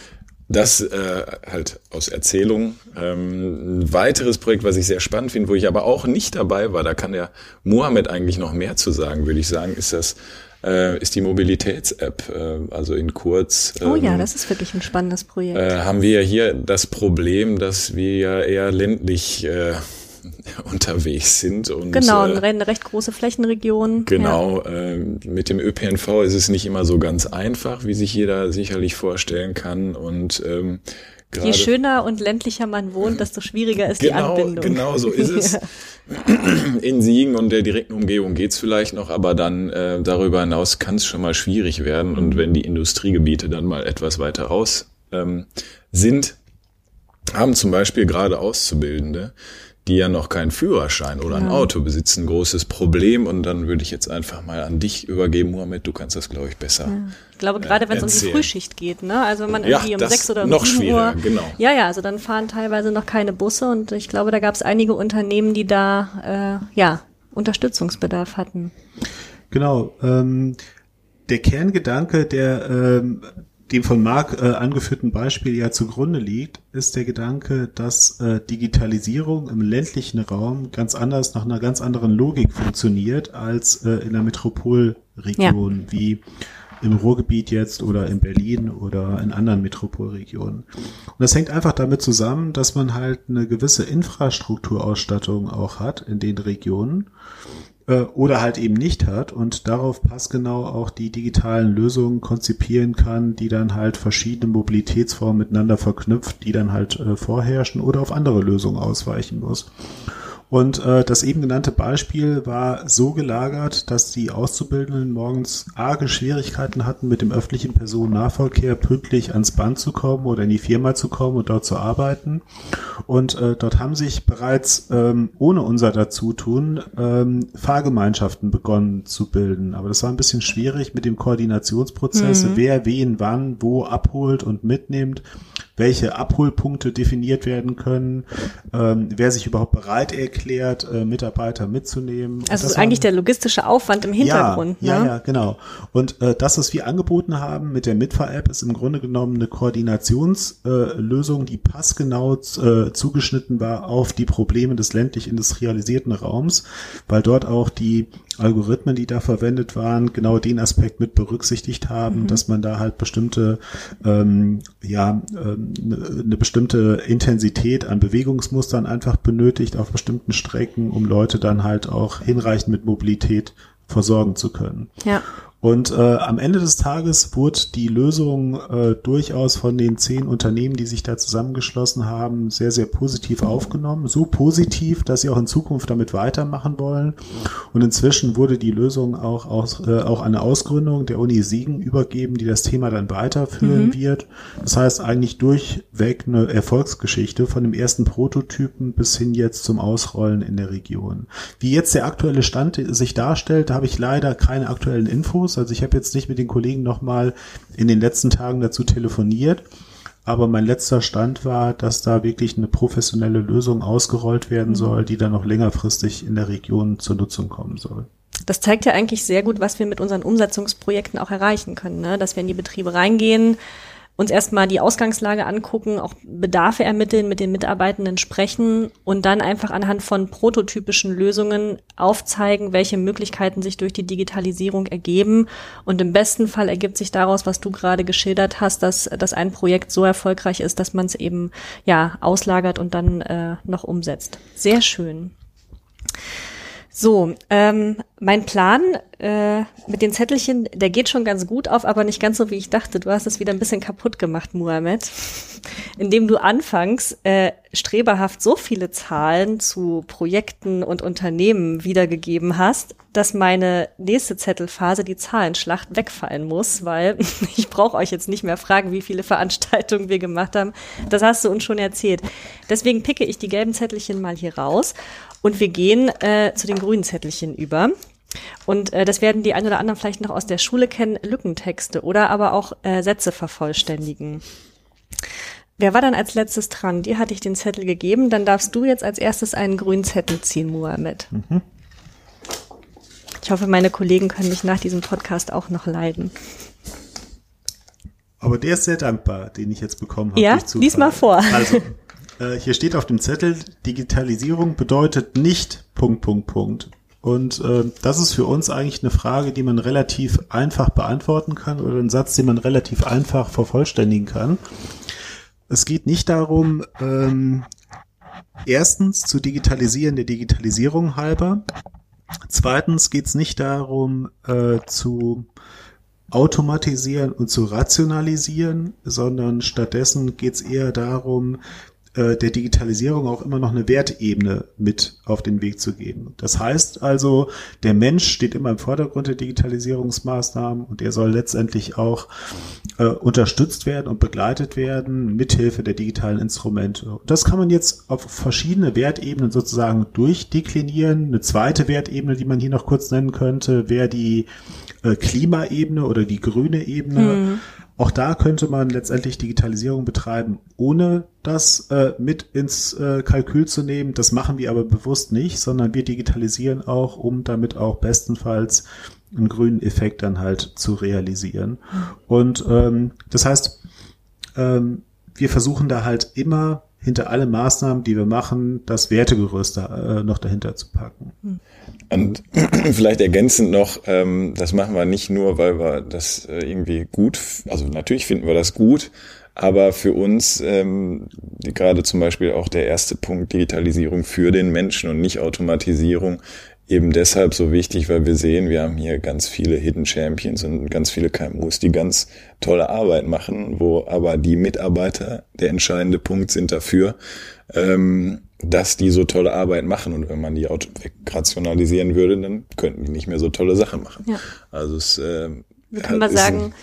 Das äh, halt aus Erzählung. Ähm, ein weiteres Projekt, was ich sehr spannend finde, wo ich aber auch nicht dabei war, da kann der Mohammed eigentlich noch mehr zu sagen, würde ich sagen, ist das äh, ist die Mobilitäts-App. Äh, also in kurz. Ähm, oh ja, ähm, das ist wirklich ein spannendes Projekt. Äh, haben wir hier das Problem, dass wir ja eher ländlich äh, unterwegs sind. Und, genau, äh, eine recht große Flächenregion. Genau, ja. äh, mit dem ÖPNV ist es nicht immer so ganz einfach, wie sich jeder sicherlich vorstellen kann. Und ähm, Gerade Je schöner und ländlicher man wohnt, desto schwieriger ist genau, die Anbindung. Genau, so ist es. In Siegen und der direkten Umgebung geht's vielleicht noch, aber dann äh, darüber hinaus kann es schon mal schwierig werden. Und wenn die Industriegebiete dann mal etwas weiter raus ähm, sind, haben zum Beispiel gerade Auszubildende, die ja noch keinen Führerschein oder ein Auto besitzen, großes Problem. Und dann würde ich jetzt einfach mal an dich übergeben, Mohammed. Du kannst das, glaube ich, besser. Ja. Ich glaube, gerade äh, wenn es um die Frühschicht geht, ne? Also wenn man irgendwie ja, um sechs oder um noch schwieriger, Uhr. Genau. Ja, ja, also dann fahren teilweise noch keine Busse und ich glaube, da gab es einige Unternehmen, die da äh, ja Unterstützungsbedarf hatten. Genau. Ähm, der Kerngedanke, der ähm, dem von Marc äh, angeführten Beispiel ja zugrunde liegt, ist der Gedanke, dass äh, Digitalisierung im ländlichen Raum ganz anders nach einer ganz anderen Logik funktioniert als äh, in der Metropolregion ja. wie im Ruhrgebiet jetzt oder in Berlin oder in anderen Metropolregionen. Und das hängt einfach damit zusammen, dass man halt eine gewisse Infrastrukturausstattung auch hat in den Regionen oder halt eben nicht hat und darauf passgenau auch die digitalen Lösungen konzipieren kann, die dann halt verschiedene Mobilitätsformen miteinander verknüpft, die dann halt äh, vorherrschen oder auf andere Lösungen ausweichen muss. Und äh, das eben genannte Beispiel war so gelagert, dass die Auszubildenden morgens arge Schwierigkeiten hatten, mit dem öffentlichen Personennahverkehr pünktlich ans Band zu kommen oder in die Firma zu kommen und dort zu arbeiten. Und äh, dort haben sich bereits ähm, ohne unser Dazutun ähm, Fahrgemeinschaften begonnen zu bilden. Aber das war ein bisschen schwierig mit dem Koordinationsprozess, mhm. wer wen wann wo abholt und mitnimmt welche Abholpunkte definiert werden können, ähm, wer sich überhaupt bereit erklärt, äh, Mitarbeiter mitzunehmen. Also das eigentlich der logistische Aufwand im Hintergrund. Ja, ne? ja, ja, genau. Und äh, das, was wir angeboten haben mit der Mitfahr-App, ist im Grunde genommen eine Koordinationslösung, äh, die passgenau äh, zugeschnitten war auf die Probleme des ländlich industrialisierten Raums, weil dort auch die Algorithmen, die da verwendet waren, genau den Aspekt mit berücksichtigt haben, mhm. dass man da halt bestimmte, ähm, ja, ähm, eine ne bestimmte Intensität an Bewegungsmustern einfach benötigt auf bestimmten Strecken, um Leute dann halt auch hinreichend mit Mobilität versorgen zu können. Ja. Und äh, am Ende des Tages wurde die Lösung äh, durchaus von den zehn Unternehmen, die sich da zusammengeschlossen haben, sehr, sehr positiv aufgenommen. So positiv, dass sie auch in Zukunft damit weitermachen wollen. Und inzwischen wurde die Lösung auch, aus, äh, auch eine Ausgründung der Uni Siegen übergeben, die das Thema dann weiterführen mhm. wird. Das heißt eigentlich durchweg eine Erfolgsgeschichte von dem ersten Prototypen bis hin jetzt zum Ausrollen in der Region. Wie jetzt der aktuelle Stand sich darstellt, da habe ich leider keine aktuellen Infos muss. Also ich habe jetzt nicht mit den Kollegen nochmal in den letzten Tagen dazu telefoniert. Aber mein letzter Stand war, dass da wirklich eine professionelle Lösung ausgerollt werden mhm. soll, die dann noch längerfristig in der Region zur Nutzung kommen soll. Das zeigt ja eigentlich sehr gut, was wir mit unseren Umsetzungsprojekten auch erreichen können, ne? dass wir in die Betriebe reingehen, uns erstmal die Ausgangslage angucken, auch Bedarfe ermitteln, mit den Mitarbeitenden sprechen und dann einfach anhand von prototypischen Lösungen aufzeigen, welche Möglichkeiten sich durch die Digitalisierung ergeben. Und im besten Fall ergibt sich daraus, was du gerade geschildert hast, dass, dass ein Projekt so erfolgreich ist, dass man es eben ja auslagert und dann äh, noch umsetzt. Sehr schön. So, ähm, mein Plan äh, mit den Zettelchen, der geht schon ganz gut auf, aber nicht ganz so, wie ich dachte. Du hast es wieder ein bisschen kaputt gemacht, Muhammad, indem du anfangs äh, streberhaft so viele Zahlen zu Projekten und Unternehmen wiedergegeben hast, dass meine nächste Zettelphase, die Zahlenschlacht, wegfallen muss, weil ich brauche euch jetzt nicht mehr fragen, wie viele Veranstaltungen wir gemacht haben. Das hast du uns schon erzählt. Deswegen picke ich die gelben Zettelchen mal hier raus und wir gehen äh, zu den grünen Zettelchen über. Und äh, das werden die ein oder anderen vielleicht noch aus der Schule kennen, Lückentexte oder aber auch äh, Sätze vervollständigen. Wer war dann als letztes dran? Dir hatte ich den Zettel gegeben. Dann darfst du jetzt als erstes einen grünen Zettel ziehen, Mohammed. Mhm. Ich hoffe, meine Kollegen können mich nach diesem Podcast auch noch leiden. Aber der ist sehr dankbar, den ich jetzt bekommen habe. Ja, lies mal vor. Also, Äh, hier steht auf dem Zettel, Digitalisierung bedeutet nicht Punkt, Punkt, Punkt. Und äh, das ist für uns eigentlich eine Frage, die man relativ einfach beantworten kann oder ein Satz, den man relativ einfach vervollständigen kann. Es geht nicht darum, ähm, erstens zu digitalisieren der Digitalisierung halber. Zweitens geht es nicht darum, äh, zu automatisieren und zu rationalisieren, sondern stattdessen geht es eher darum, der Digitalisierung auch immer noch eine Wertebene mit auf den Weg zu geben. Das heißt also, der Mensch steht immer im Vordergrund der Digitalisierungsmaßnahmen und er soll letztendlich auch äh, unterstützt werden und begleitet werden mithilfe der digitalen Instrumente. Das kann man jetzt auf verschiedene Wertebenen sozusagen durchdeklinieren. Eine zweite Wertebene, die man hier noch kurz nennen könnte, wäre die äh, Klimaebene oder die grüne Ebene. Mhm. Auch da könnte man letztendlich Digitalisierung betreiben, ohne das äh, mit ins äh, Kalkül zu nehmen. Das machen wir aber bewusst nicht, sondern wir digitalisieren auch, um damit auch bestenfalls einen grünen Effekt dann halt zu realisieren. Und ähm, das heißt, ähm, wir versuchen da halt immer hinter alle Maßnahmen, die wir machen, das Wertegerüst da, äh, noch dahinter zu packen. Und vielleicht ergänzend noch, ähm, das machen wir nicht nur, weil wir das äh, irgendwie gut, also natürlich finden wir das gut, aber für uns, ähm, gerade zum Beispiel auch der erste Punkt Digitalisierung für den Menschen und nicht Automatisierung, eben deshalb so wichtig, weil wir sehen, wir haben hier ganz viele Hidden Champions und ganz viele KMUs, die ganz tolle Arbeit machen, wo aber die Mitarbeiter der entscheidende Punkt sind dafür, ähm, dass die so tolle Arbeit machen. Und wenn man die wegrationalisieren würde, dann könnten die nicht mehr so tolle Sachen machen. Ja. Also es äh, wir können mal sagen,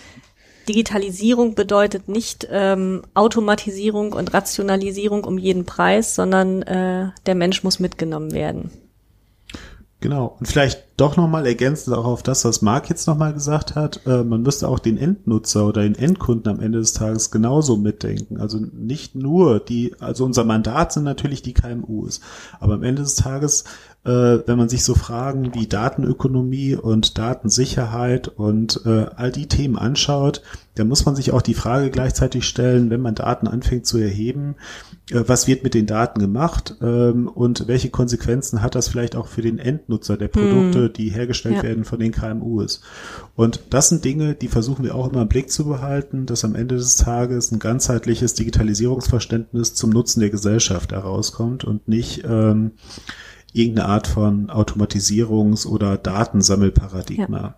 Digitalisierung bedeutet nicht ähm, Automatisierung und Rationalisierung um jeden Preis, sondern äh, der Mensch muss mitgenommen werden. Genau. Und vielleicht doch nochmal ergänzend auch auf das, was Marc jetzt nochmal gesagt hat. Äh, man müsste auch den Endnutzer oder den Endkunden am Ende des Tages genauso mitdenken. Also nicht nur die, also unser Mandat sind natürlich die KMUs. Aber am Ende des Tages äh, wenn man sich so Fragen wie Datenökonomie und Datensicherheit und äh, all die Themen anschaut, dann muss man sich auch die Frage gleichzeitig stellen, wenn man Daten anfängt zu erheben, äh, was wird mit den Daten gemacht ähm, und welche Konsequenzen hat das vielleicht auch für den Endnutzer der Produkte, hm. die hergestellt ja. werden von den KMUs. Und das sind Dinge, die versuchen wir auch immer im Blick zu behalten, dass am Ende des Tages ein ganzheitliches Digitalisierungsverständnis zum Nutzen der Gesellschaft herauskommt und nicht ähm, irgendeine Art von Automatisierungs- oder Datensammelparadigma. Ja.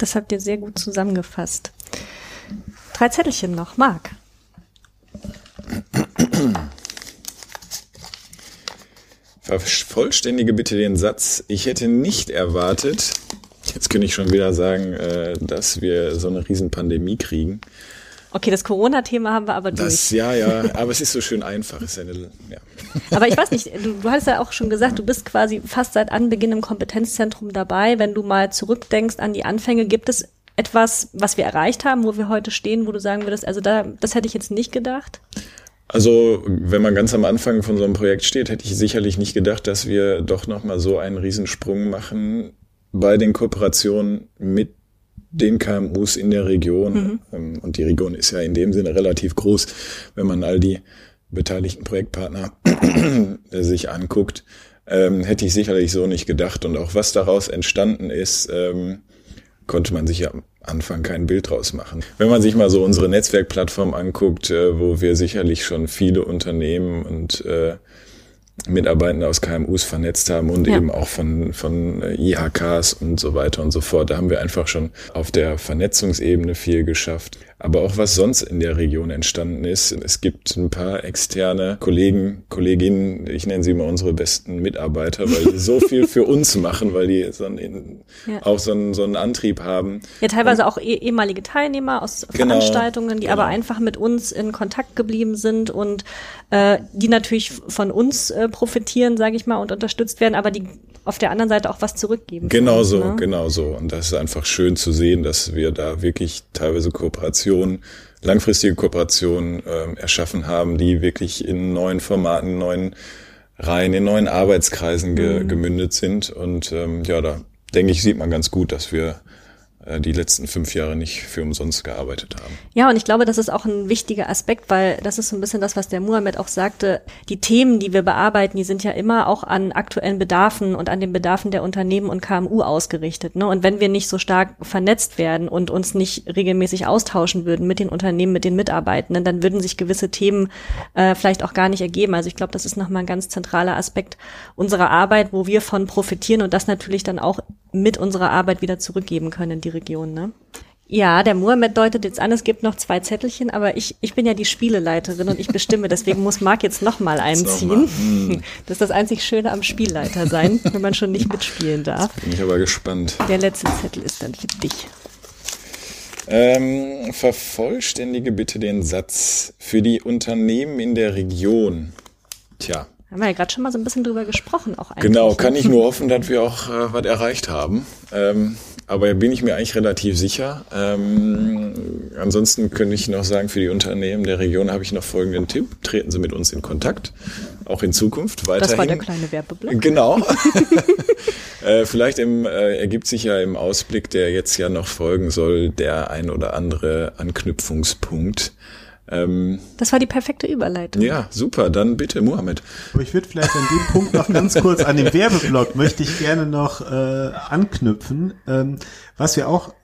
Das habt ihr sehr gut zusammengefasst. Drei Zettelchen noch, Marc. Vervollständige bitte den Satz. Ich hätte nicht erwartet, jetzt könnte ich schon wieder sagen, äh, dass wir so eine Riesenpandemie kriegen. Okay, das Corona-Thema haben wir aber durch. Das, ja, ja, aber es ist so schön einfach. Ist eine, ja. Aber ich weiß nicht, du, du hast ja auch schon gesagt, du bist quasi fast seit Anbeginn im Kompetenzzentrum dabei. Wenn du mal zurückdenkst an die Anfänge, gibt es etwas, was wir erreicht haben, wo wir heute stehen, wo du sagen würdest, also da, das hätte ich jetzt nicht gedacht? Also, wenn man ganz am Anfang von so einem Projekt steht, hätte ich sicherlich nicht gedacht, dass wir doch nochmal so einen Riesensprung machen bei den Kooperationen mit den KMUs in der Region. Mhm. Ähm, und die Region ist ja in dem Sinne relativ groß, wenn man all die beteiligten Projektpartner sich anguckt, ähm, hätte ich sicherlich so nicht gedacht. Und auch was daraus entstanden ist, ähm, konnte man sich ja am Anfang kein Bild draus machen. Wenn man sich mal so unsere Netzwerkplattform anguckt, äh, wo wir sicherlich schon viele Unternehmen und äh, Mitarbeitende aus KMUs vernetzt haben und ja. eben auch von, von IHKs und so weiter und so fort. Da haben wir einfach schon auf der Vernetzungsebene viel geschafft aber auch was sonst in der Region entstanden ist. Es gibt ein paar externe Kollegen, Kolleginnen, ich nenne sie mal unsere besten Mitarbeiter, weil die so viel für uns machen, weil die so einen, ja. auch so einen, so einen Antrieb haben. Ja, teilweise Und, auch eh, ehemalige Teilnehmer aus genau, Veranstaltungen, die genau. aber einfach mit uns in Kontakt geblieben sind und äh, die natürlich von uns äh, profitieren, sage ich mal, und unterstützt werden, aber die auf der anderen Seite auch was zurückgeben. Genau uns, so, ne? genau so. Und das ist einfach schön zu sehen, dass wir da wirklich teilweise Kooperationen, langfristige Kooperationen äh, erschaffen haben, die wirklich in neuen Formaten, neuen Reihen, in neuen Arbeitskreisen ge mhm. gemündet sind. Und ähm, ja, da denke ich, sieht man ganz gut, dass wir die letzten fünf Jahre nicht für umsonst gearbeitet haben. Ja, und ich glaube, das ist auch ein wichtiger Aspekt, weil das ist so ein bisschen das, was der Muhammad auch sagte. Die Themen, die wir bearbeiten, die sind ja immer auch an aktuellen Bedarfen und an den Bedarfen der Unternehmen und KMU ausgerichtet. Ne? Und wenn wir nicht so stark vernetzt werden und uns nicht regelmäßig austauschen würden mit den Unternehmen, mit den Mitarbeitenden, dann würden sich gewisse Themen äh, vielleicht auch gar nicht ergeben. Also ich glaube, das ist nochmal ein ganz zentraler Aspekt unserer Arbeit, wo wir von profitieren und das natürlich dann auch mit unserer Arbeit wieder zurückgeben können in die Region. Ne? Ja, der Mohammed deutet jetzt an, es gibt noch zwei Zettelchen, aber ich, ich bin ja die Spieleleiterin und ich bestimme, deswegen muss Marc jetzt noch mal einziehen. Hm. Das ist das einzig Schöne am Spielleiter sein, wenn man schon nicht mitspielen darf. Jetzt bin ich aber gespannt. Der letzte Zettel ist dann für dich. Ähm, vervollständige bitte den Satz. Für die Unternehmen in der Region. Tja. Haben wir ja gerade schon mal so ein bisschen drüber gesprochen, auch eigentlich. Genau, kann ich nur hoffen, dass wir auch äh, was erreicht haben. Ähm, aber bin ich mir eigentlich relativ sicher. Ähm, ansonsten könnte ich noch sagen, für die Unternehmen der Region habe ich noch folgenden Tipp. Treten Sie mit uns in Kontakt, auch in Zukunft weiterhin. Das war der kleine Werbeblock. Genau. äh, vielleicht im, äh, ergibt sich ja im Ausblick, der jetzt ja noch folgen soll, der ein oder andere Anknüpfungspunkt ähm, das war die perfekte Überleitung. Ja, super. Dann bitte, Mohammed. Aber ich würde vielleicht an dem Punkt noch ganz kurz an den Werbeblock möchte ich gerne noch äh, anknüpfen. Ähm, was wir auch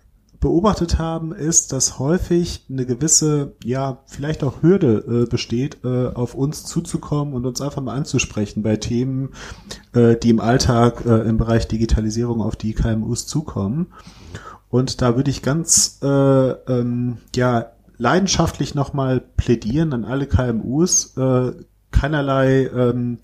beobachtet haben, ist, dass häufig eine gewisse, ja, vielleicht auch Hürde äh, besteht, äh, auf uns zuzukommen und uns einfach mal anzusprechen bei Themen, äh, die im Alltag äh, im Bereich Digitalisierung auf die KMUs zukommen. Und da würde ich ganz, äh, ähm, ja, leidenschaftlich nochmal plädieren an alle KMUs, äh, keinerlei ähm,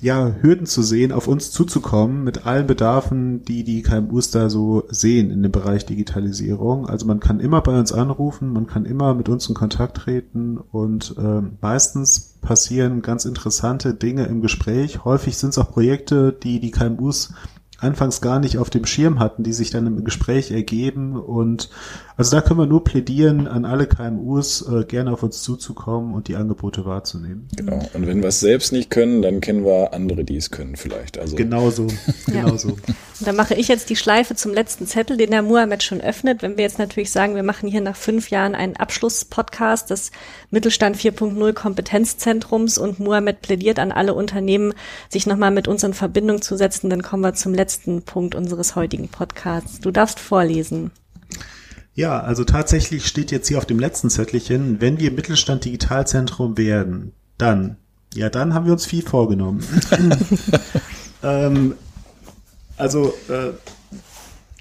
ja, Hürden zu sehen, auf uns zuzukommen mit allen Bedarfen, die die KMUs da so sehen in dem Bereich Digitalisierung. Also man kann immer bei uns anrufen, man kann immer mit uns in Kontakt treten und äh, meistens passieren ganz interessante Dinge im Gespräch. Häufig sind es auch Projekte, die die KMUs anfangs gar nicht auf dem Schirm hatten, die sich dann im Gespräch ergeben. Und also da können wir nur plädieren, an alle KMUs äh, gerne auf uns zuzukommen und die Angebote wahrzunehmen. Genau. Und wenn wir es selbst nicht können, dann kennen wir andere, die es können vielleicht. Also genauso, genauso. Ja. Und dann mache ich jetzt die Schleife zum letzten Zettel, den der Muhammad schon öffnet. Wenn wir jetzt natürlich sagen, wir machen hier nach fünf Jahren einen Abschlusspodcast des Mittelstand 4.0 Kompetenzzentrums und Muhammad plädiert an alle Unternehmen, sich nochmal mit uns in Verbindung zu setzen, dann kommen wir zum letzten Punkt unseres heutigen Podcasts. Du darfst vorlesen. Ja, also tatsächlich steht jetzt hier auf dem letzten Zettelchen, wenn wir Mittelstand Digitalzentrum werden, dann, ja, dann haben wir uns viel vorgenommen. ähm, also, äh,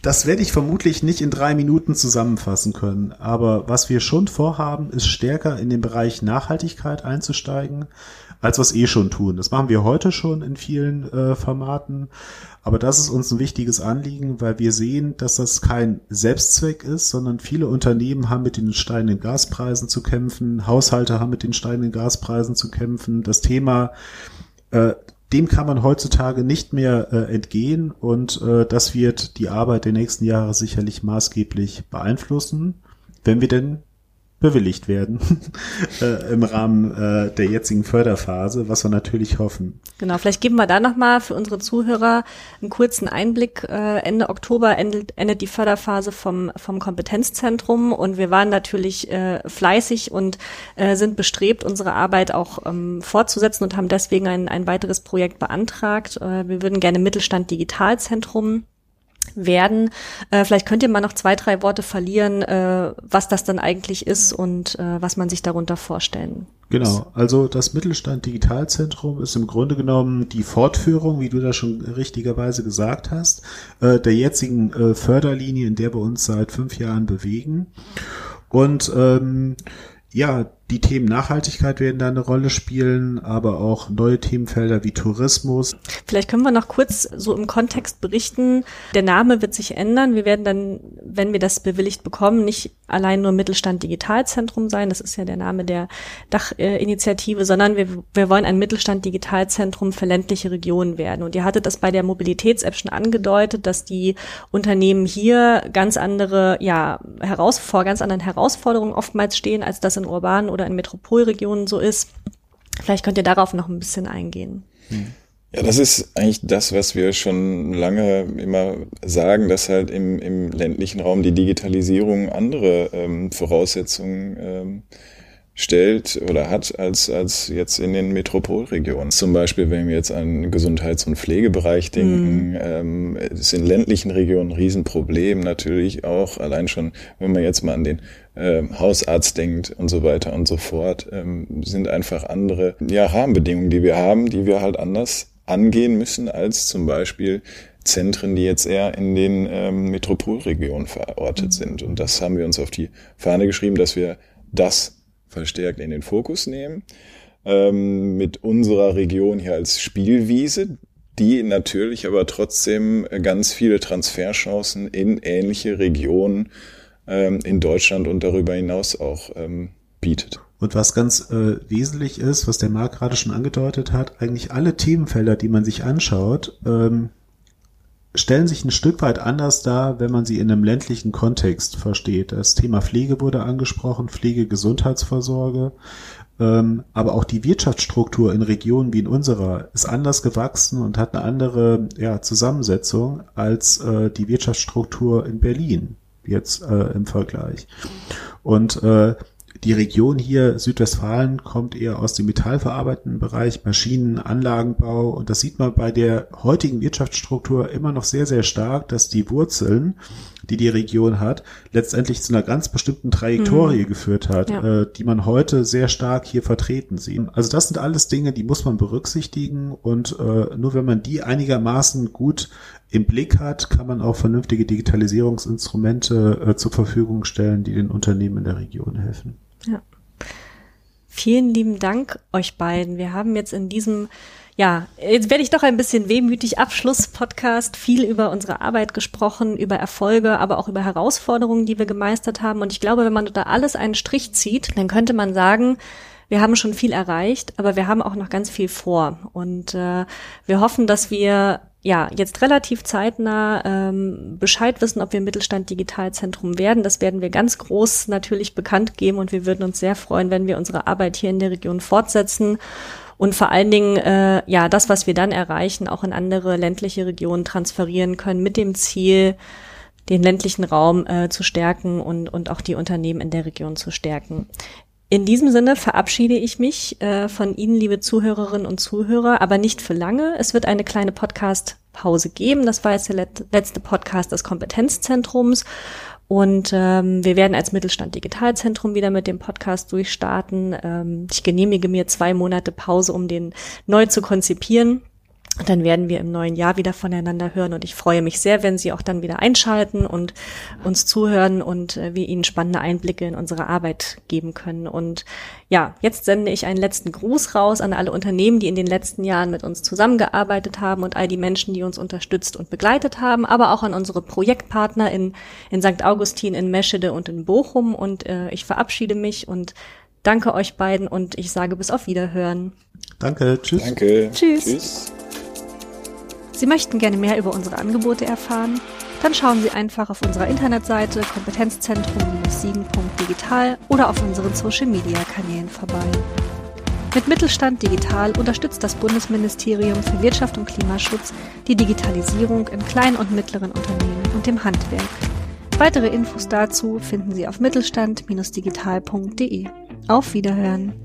das werde ich vermutlich nicht in drei Minuten zusammenfassen können. Aber was wir schon vorhaben, ist stärker in den Bereich Nachhaltigkeit einzusteigen, als was eh schon tun. Das machen wir heute schon in vielen äh, Formaten. Aber das ist uns ein wichtiges Anliegen, weil wir sehen, dass das kein Selbstzweck ist, sondern viele Unternehmen haben mit den steigenden Gaspreisen zu kämpfen, Haushalte haben mit den steigenden Gaspreisen zu kämpfen. Das Thema äh, dem kann man heutzutage nicht mehr äh, entgehen und äh, das wird die Arbeit der nächsten Jahre sicherlich maßgeblich beeinflussen, wenn wir denn bewilligt werden äh, im Rahmen äh, der jetzigen Förderphase, was wir natürlich hoffen. Genau, vielleicht geben wir da nochmal für unsere Zuhörer einen kurzen Einblick. Äh, Ende Oktober endet, endet die Förderphase vom, vom Kompetenzzentrum und wir waren natürlich äh, fleißig und äh, sind bestrebt, unsere Arbeit auch ähm, fortzusetzen und haben deswegen ein, ein weiteres Projekt beantragt. Äh, wir würden gerne Mittelstand Digitalzentrum werden. Äh, vielleicht könnt ihr mal noch zwei, drei Worte verlieren, äh, was das dann eigentlich ist und äh, was man sich darunter vorstellen Genau, also das Mittelstand Digitalzentrum ist im Grunde genommen die Fortführung, wie du da schon richtigerweise gesagt hast, äh, der jetzigen äh, Förderlinie, in der wir uns seit fünf Jahren bewegen. Und ähm, ja, die Themen Nachhaltigkeit werden da eine Rolle spielen, aber auch neue Themenfelder wie Tourismus. Vielleicht können wir noch kurz so im Kontext berichten. Der Name wird sich ändern. Wir werden dann, wenn wir das bewilligt bekommen, nicht allein nur Mittelstand Digitalzentrum sein. Das ist ja der Name der Dachinitiative, sondern wir, wir wollen ein Mittelstand Digitalzentrum für ländliche Regionen werden. Und ihr hattet das bei der Mobilitäts-App schon angedeutet, dass die Unternehmen hier ganz andere, ja, heraus, vor ganz anderen Herausforderungen oftmals stehen, als das in urbanen oder in Metropolregionen so ist. Vielleicht könnt ihr darauf noch ein bisschen eingehen. Ja, das ist eigentlich das, was wir schon lange immer sagen, dass halt im, im ländlichen Raum die Digitalisierung andere ähm, Voraussetzungen ähm, stellt oder hat als, als jetzt in den Metropolregionen. Zum Beispiel, wenn wir jetzt an Gesundheits- und Pflegebereich denken, mhm. ähm, ist in ländlichen Regionen ein Riesenproblem natürlich auch, allein schon, wenn man jetzt mal an den äh, Hausarzt denkt und so weiter und so fort, ähm, sind einfach andere ja, Rahmenbedingungen, die wir haben, die wir halt anders angehen müssen als zum Beispiel Zentren, die jetzt eher in den ähm, Metropolregionen verortet mhm. sind. Und das haben wir uns auf die Fahne geschrieben, dass wir das verstärkt in den Fokus nehmen. Ähm, mit unserer Region hier als Spielwiese, die natürlich aber trotzdem ganz viele Transferchancen in ähnliche Regionen ähm, in Deutschland und darüber hinaus auch ähm, bietet. Und was ganz äh, wesentlich ist, was der Marc gerade schon angedeutet hat, eigentlich alle Themenfelder, die man sich anschaut, ähm, stellen sich ein Stück weit anders dar, wenn man sie in einem ländlichen Kontext versteht. Das Thema Pflege wurde angesprochen, Pflege, Gesundheitsvorsorge, ähm, aber auch die Wirtschaftsstruktur in Regionen wie in unserer ist anders gewachsen und hat eine andere ja, Zusammensetzung als äh, die Wirtschaftsstruktur in Berlin jetzt äh, im Vergleich. Und äh, die Region hier, Südwestfalen, kommt eher aus dem metallverarbeitenden Bereich, Maschinen, Anlagenbau. Und das sieht man bei der heutigen Wirtschaftsstruktur immer noch sehr, sehr stark, dass die Wurzeln, die die Region hat, letztendlich zu einer ganz bestimmten Trajektorie mhm. geführt hat, ja. äh, die man heute sehr stark hier vertreten sieht. Also das sind alles Dinge, die muss man berücksichtigen. Und äh, nur wenn man die einigermaßen gut im Blick hat, kann man auch vernünftige Digitalisierungsinstrumente äh, zur Verfügung stellen, die den Unternehmen in der Region helfen. Ja. Vielen lieben Dank euch beiden. Wir haben jetzt in diesem ja, jetzt werde ich doch ein bisschen wehmütig. Abschluss-Podcast, viel über unsere Arbeit gesprochen, über Erfolge, aber auch über Herausforderungen, die wir gemeistert haben. Und ich glaube, wenn man da alles einen Strich zieht, dann könnte man sagen, wir haben schon viel erreicht, aber wir haben auch noch ganz viel vor. Und äh, wir hoffen, dass wir ja, jetzt relativ zeitnah ähm, Bescheid wissen, ob wir Mittelstand Digitalzentrum werden. Das werden wir ganz groß natürlich bekannt geben und wir würden uns sehr freuen, wenn wir unsere Arbeit hier in der Region fortsetzen und vor allen Dingen äh, ja das, was wir dann erreichen, auch in andere ländliche Regionen transferieren können mit dem Ziel, den ländlichen Raum äh, zu stärken und, und auch die Unternehmen in der Region zu stärken. In diesem Sinne verabschiede ich mich äh, von Ihnen, liebe Zuhörerinnen und Zuhörer, aber nicht für lange. Es wird eine kleine Podcast-Pause geben. Das war jetzt der letzte Podcast des Kompetenzzentrums. Und ähm, wir werden als Mittelstand Digitalzentrum wieder mit dem Podcast durchstarten. Ähm, ich genehmige mir zwei Monate Pause, um den neu zu konzipieren. Dann werden wir im neuen Jahr wieder voneinander hören und ich freue mich sehr, wenn Sie auch dann wieder einschalten und uns zuhören und äh, wir Ihnen spannende Einblicke in unsere Arbeit geben können. Und ja, jetzt sende ich einen letzten Gruß raus an alle Unternehmen, die in den letzten Jahren mit uns zusammengearbeitet haben und all die Menschen, die uns unterstützt und begleitet haben, aber auch an unsere Projektpartner in, in St. Augustin, in Meschede und in Bochum. Und äh, ich verabschiede mich und danke euch beiden und ich sage bis auf Wiederhören. Danke, tschüss. Danke. Tschüss. tschüss. Sie möchten gerne mehr über unsere Angebote erfahren? Dann schauen Sie einfach auf unserer Internetseite kompetenzzentrum-siegen.digital oder auf unseren Social-Media-Kanälen vorbei. Mit Mittelstand Digital unterstützt das Bundesministerium für Wirtschaft und Klimaschutz die Digitalisierung in kleinen und mittleren Unternehmen und dem Handwerk. Weitere Infos dazu finden Sie auf mittelstand-digital.de. Auf Wiederhören!